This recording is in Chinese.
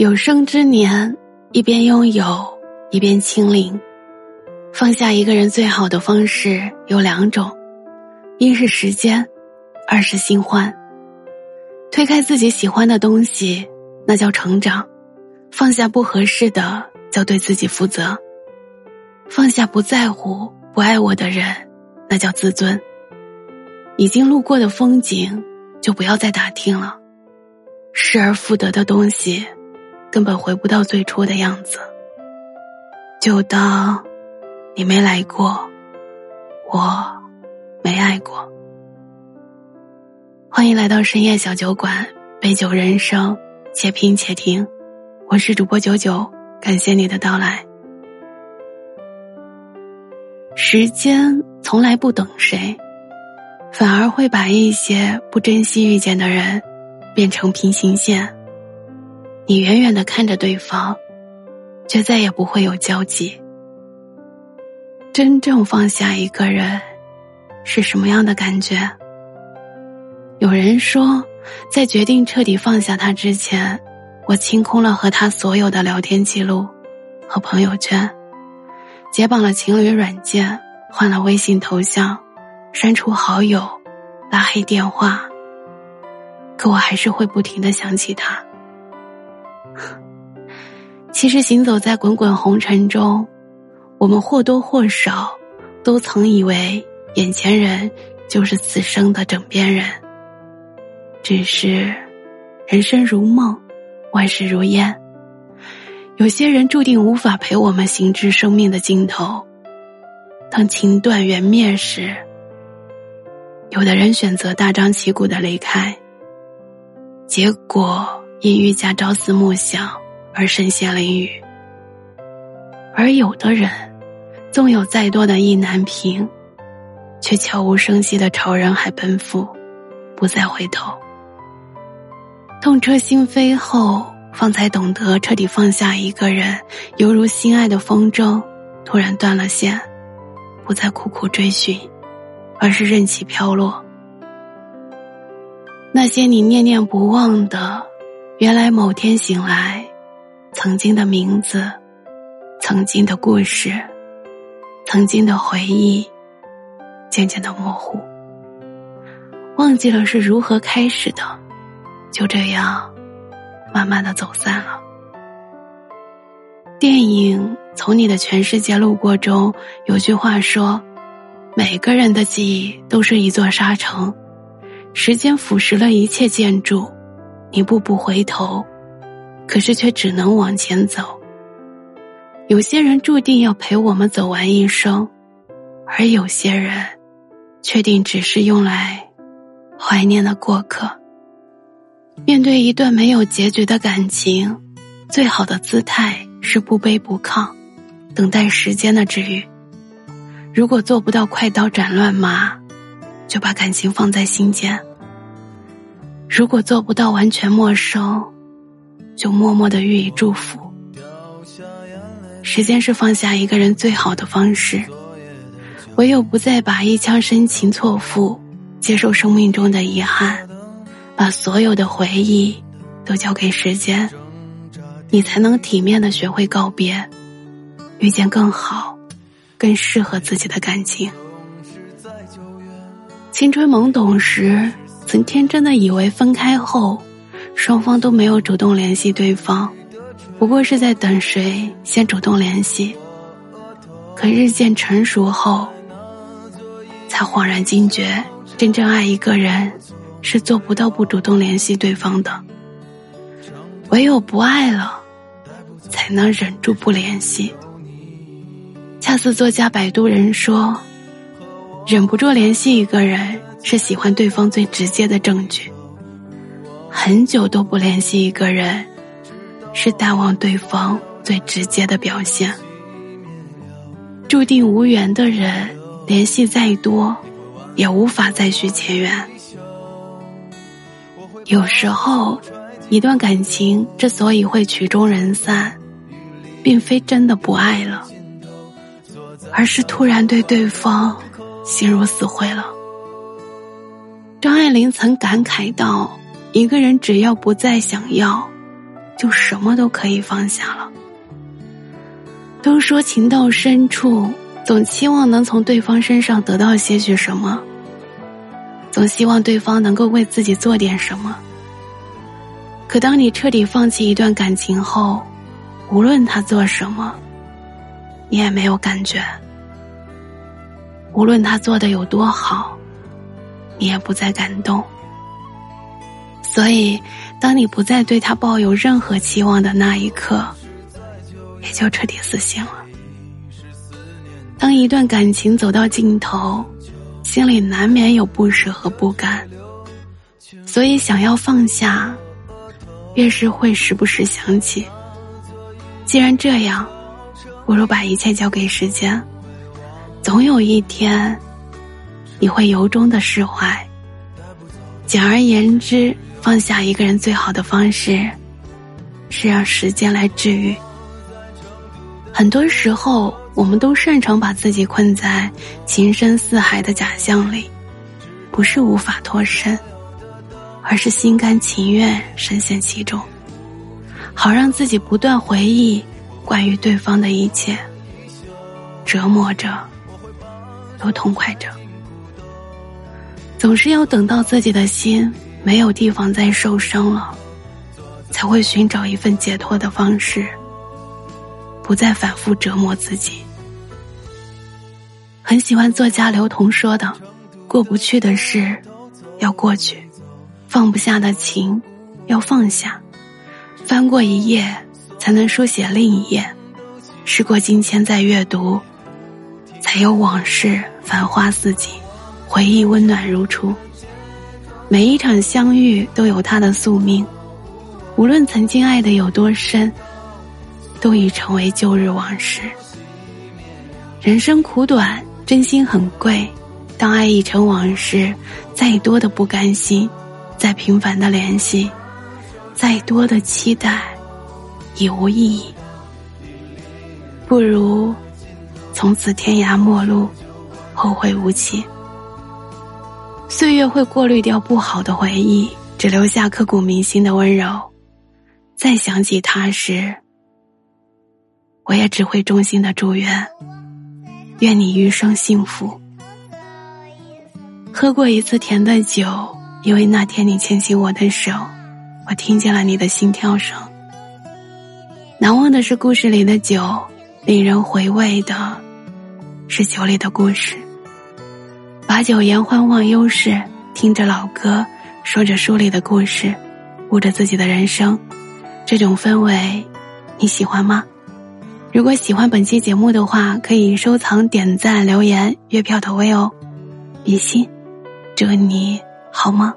有生之年，一边拥有，一边清零。放下一个人最好的方式有两种：一是时间，二是新欢。推开自己喜欢的东西，那叫成长；放下不合适的，叫对自己负责。放下不在乎、不爱我的人，那叫自尊。已经路过的风景，就不要再打听了。失而复得的东西。根本回不到最初的样子，就当你没来过，我没爱过。欢迎来到深夜小酒馆，杯酒人生，且品且听。我是主播九九，感谢你的到来。时间从来不等谁，反而会把一些不珍惜遇见的人变成平行线。你远远的看着对方，却再也不会有交集。真正放下一个人，是什么样的感觉？有人说，在决定彻底放下他之前，我清空了和他所有的聊天记录和朋友圈，解绑了情侣软件，换了微信头像，删除好友，拉黑电话。可我还是会不停的想起他。其实，行走在滚滚红尘中，我们或多或少都曾以为眼前人就是此生的枕边人。只是，人生如梦，万事如烟。有些人注定无法陪我们行至生命的尽头。当情断缘灭时，有的人选择大张旗鼓的离开，结果。因愈加朝思暮想而身陷囹圄，而有的人，纵有再多的意难平，却悄无声息的朝人海奔赴，不再回头。痛彻心扉后，方才懂得彻底放下一个人，犹如心爱的风筝突然断了线，不再苦苦追寻，而是任其飘落。那些你念念不忘的。原来某天醒来，曾经的名字，曾经的故事，曾经的回忆，渐渐的模糊，忘记了是如何开始的，就这样，慢慢的走散了。电影《从你的全世界路过》中有句话说：“每个人的记忆都是一座沙城，时间腐蚀了一切建筑。”你步步回头，可是却只能往前走。有些人注定要陪我们走完一生，而有些人，确定只是用来怀念的过客。面对一段没有结局的感情，最好的姿态是不卑不亢，等待时间的治愈。如果做不到快刀斩乱麻，就把感情放在心间。如果做不到完全陌生，就默默的予以祝福。时间是放下一个人最好的方式，唯有不再把一腔深情错付，接受生命中的遗憾，把所有的回忆都交给时间，你才能体面的学会告别，遇见更好、更适合自己的感情。青春懵懂时。曾天真的以为分开后，双方都没有主动联系对方，不过是在等谁先主动联系。可日渐成熟后，才恍然惊觉，真正爱一个人，是做不到不主动联系对方的。唯有不爱了，才能忍住不联系。恰似作家摆渡人说：“忍不住联系一个人。”是喜欢对方最直接的证据。很久都不联系一个人，是淡忘对方最直接的表现。注定无缘的人，联系再多，也无法再续前缘。有时候，一段感情之所以会曲终人散，并非真的不爱了，而是突然对对方心如死灰了。张爱玲曾感慨道：“一个人只要不再想要，就什么都可以放下了。都说情到深处，总期望能从对方身上得到些许什么，总希望对方能够为自己做点什么。可当你彻底放弃一段感情后，无论他做什么，你也没有感觉；无论他做的有多好，你也不再感动。所以，当你不再对他抱有任何期望的那一刻，也就彻底死心了。当一段感情走到尽头，心里难免有不舍和不甘，所以想要放下，越是会时不时想起。既然这样，不如把一切交给时间，总有一天，你会由衷的释怀。简而言之。放下一个人最好的方式，是让时间来治愈。很多时候，我们都擅长把自己困在情深似海的假象里，不是无法脱身，而是心甘情愿深陷其中，好让自己不断回忆关于对方的一切，折磨着，又痛快着。总是要等到自己的心。没有地方再受伤了，才会寻找一份解脱的方式，不再反复折磨自己。很喜欢作家刘同说的：“过不去的事要过去，放不下的情要放下，翻过一页才能书写另一页，时过境迁再阅读，才有往事繁花似锦，回忆温暖如初。”每一场相遇都有它的宿命，无论曾经爱的有多深，都已成为旧日往事。人生苦短，真心很贵。当爱已成往事，再多的不甘心，再频繁的联系，再多的期待，已无意义。不如从此天涯陌路，后会无期。岁月会过滤掉不好的回忆，只留下刻骨铭心的温柔。再想起他时，我也只会衷心的祝愿，愿你余生幸福。喝过一次甜的酒，因为那天你牵起我的手，我听见了你的心跳声。难忘的是故事里的酒，令人回味的是酒里的故事。把酒言欢，忘忧事。听着老歌，说着书里的故事，悟着自己的人生，这种氛围，你喜欢吗？如果喜欢本期节目的话，可以收藏、点赞、留言、月票投喂哦。比心，祝你好吗？